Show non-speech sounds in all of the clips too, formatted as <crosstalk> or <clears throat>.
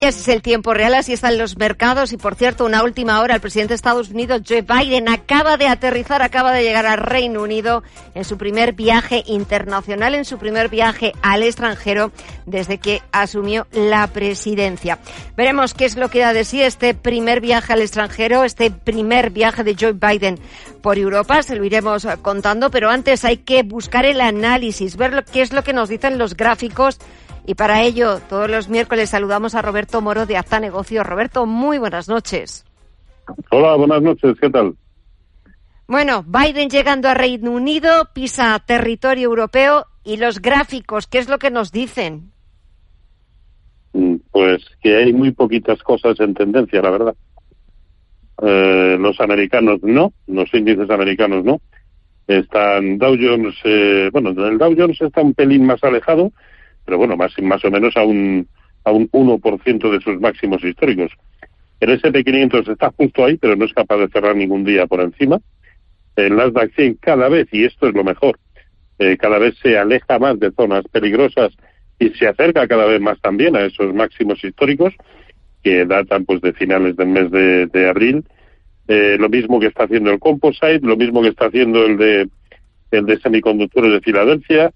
Es el tiempo real, así están los mercados y por cierto, una última hora, el presidente de Estados Unidos, Joe Biden, acaba de aterrizar, acaba de llegar al Reino Unido en su primer viaje internacional, en su primer viaje al extranjero desde que asumió la presidencia. Veremos qué es lo que da de sí este primer viaje al extranjero, este primer viaje de Joe Biden por Europa, se lo iremos contando, pero antes hay que buscar el análisis, ver qué es lo que nos dicen los gráficos y para ello, todos los miércoles saludamos a Roberto Moro de Acta Negocios. Roberto, muy buenas noches. Hola, buenas noches, ¿qué tal? Bueno, Biden llegando a Reino Unido, pisa territorio europeo y los gráficos, ¿qué es lo que nos dicen? Mm, pues que hay muy poquitas cosas en tendencia, la verdad. Eh, los americanos no, los índices americanos no. Están Dow Jones, eh, bueno, el Dow Jones está un pelín más alejado, pero bueno, más, más o menos a un, a un 1% de sus máximos históricos. El SP500 está justo ahí, pero no es capaz de cerrar ningún día por encima. El Nasdaq 100 cada vez, y esto es lo mejor, eh, cada vez se aleja más de zonas peligrosas y se acerca cada vez más también a esos máximos históricos que datan pues de finales del mes de, abril. Eh, lo mismo que está haciendo el Composite, lo mismo que está haciendo el de el de semiconductores de Filadelfia,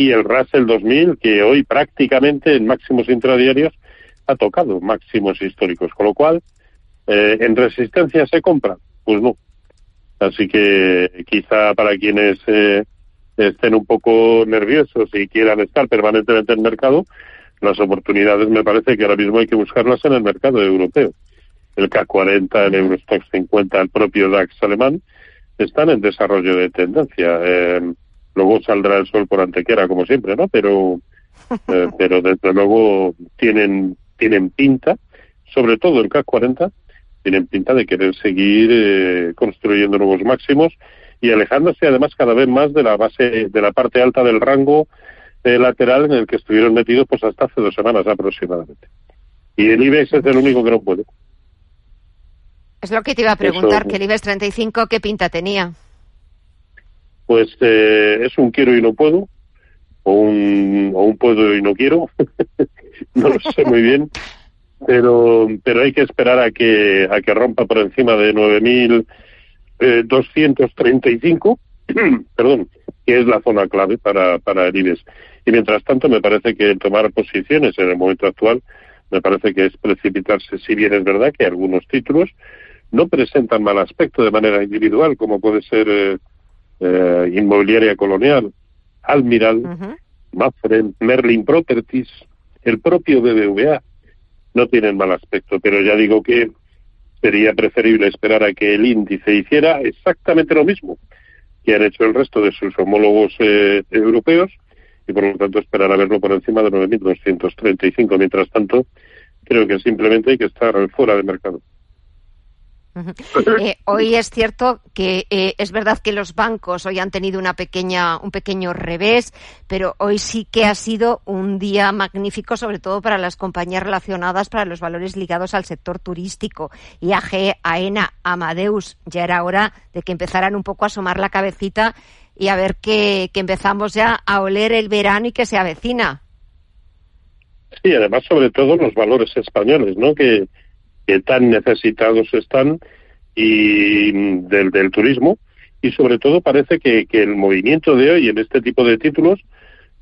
y el Russell 2000, que hoy prácticamente en máximos intradiarios ha tocado máximos históricos, con lo cual, eh, ¿en resistencia se compra? Pues no. Así que quizá para quienes eh, estén un poco nerviosos y quieran estar permanentemente en el mercado, las oportunidades me parece que ahora mismo hay que buscarlas en el mercado europeo. El K40, el Eurostox 50, el propio DAX alemán, están en desarrollo de tendencia. Eh, luego saldrá el sol por antequera como siempre no pero <laughs> eh, pero desde luego tienen tienen pinta sobre todo el CAC 40 tienen pinta de querer seguir eh, construyendo nuevos máximos y alejándose además cada vez más de la base de la parte alta del rango eh, lateral en el que estuvieron metidos pues hasta hace dos semanas aproximadamente. Y el IBEX es el único que no puede. Es lo que te iba a preguntar que el IBEX 35 qué pinta tenía pues eh, es un quiero y no puedo, o un, o un puedo y no quiero, <laughs> no lo sé muy bien, <laughs> pero, pero hay que esperar a que, a que rompa por encima de 9.235, eh, <clears throat> perdón, que es la zona clave para, para el IBEX. Y mientras tanto, me parece que tomar posiciones en el momento actual, me parece que es precipitarse, si bien es verdad que algunos títulos no presentan mal aspecto de manera individual, como puede ser eh, eh, Inmobiliaria Colonial, Almiral, uh Merlin Properties, el propio BBVA, no tienen mal aspecto, pero ya digo que sería preferible esperar a que el índice hiciera exactamente lo mismo que han hecho el resto de sus homólogos eh, europeos y por lo tanto esperar a verlo por encima de 9.235. Mientras tanto, creo que simplemente hay que estar fuera de mercado. Eh, hoy es cierto que eh, es verdad que los bancos hoy han tenido una pequeña, un pequeño revés, pero hoy sí que ha sido un día magnífico, sobre todo para las compañías relacionadas, para los valores ligados al sector turístico. IAG, AENA, Amadeus, ya era hora de que empezaran un poco a asomar la cabecita y a ver que, que empezamos ya a oler el verano y que se avecina. Sí, además sobre todo los valores españoles, ¿no? Que, que tan necesitados están y del, del turismo y sobre todo parece que, que, el movimiento de hoy en este tipo de títulos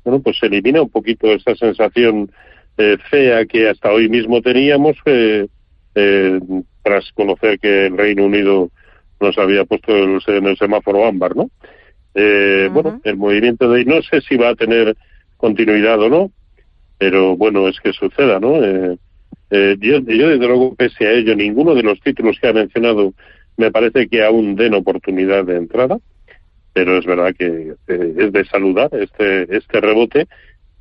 bueno pues elimina un poquito esa sensación eh, fea que hasta hoy mismo teníamos eh, eh, tras conocer que el Reino Unido nos había puesto en el semáforo ámbar no eh, bueno el movimiento de hoy no sé si va a tener continuidad o no pero bueno es que suceda no eh, eh, yo, desde luego, pese a ello, ninguno de los títulos que ha mencionado me parece que aún den oportunidad de entrada, pero es verdad que eh, es de saludar este, este rebote.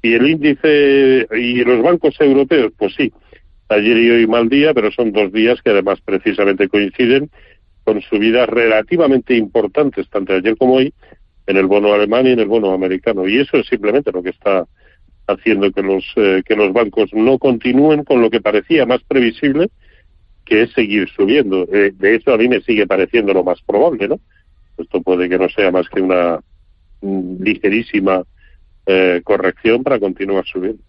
Y el índice y los bancos europeos, pues sí, ayer y hoy mal día, pero son dos días que además precisamente coinciden con subidas relativamente importantes, tanto ayer como hoy, en el bono alemán y en el bono americano. Y eso es simplemente lo que está haciendo que los, eh, que los bancos no continúen con lo que parecía más previsible, que es seguir subiendo. Eh, de hecho, a mí me sigue pareciendo lo más probable, ¿no? Esto puede que no sea más que una ligerísima eh, corrección para continuar subiendo.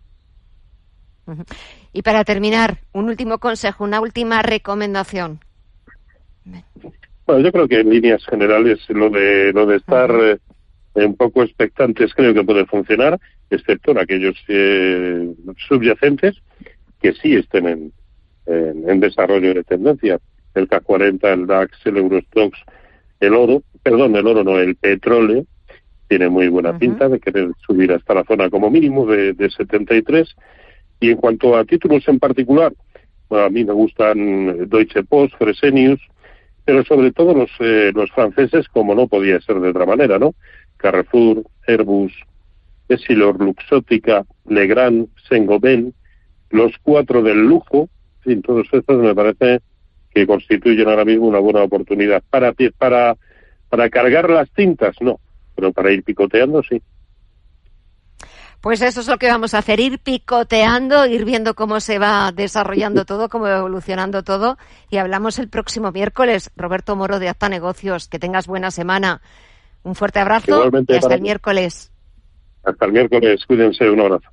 Y para terminar, un último consejo, una última recomendación. Bueno, yo creo que en líneas generales lo de lo de estar un poco expectantes creo que puede funcionar, excepto en aquellos eh, subyacentes que sí estén en, en, desarrollo de tendencia. El K40, el DAX, el Eurostox, el oro, perdón, el oro no, el petróleo, tiene muy buena pinta de querer subir hasta la zona como mínimo de, de 73 y en cuanto a títulos en particular, a mí me gustan Deutsche Post, Fresenius, pero sobre todo los, eh, los franceses, como no podía ser de otra manera, ¿no? Carrefour, Airbus, Essilor, Luxótica, Legrand, Saint-Gobain, los cuatro del lujo, en todos estos me parece que constituyen ahora mismo una buena oportunidad. Para, para, para cargar las tintas, no, pero para ir picoteando, sí. Pues eso es lo que vamos a hacer, ir picoteando, ir viendo cómo se va desarrollando todo, cómo va evolucionando todo. Y hablamos el próximo miércoles. Roberto Moro de Acta Negocios, que tengas buena semana. Un fuerte abrazo y hasta el miércoles. Hasta el miércoles, cuídense, un abrazo.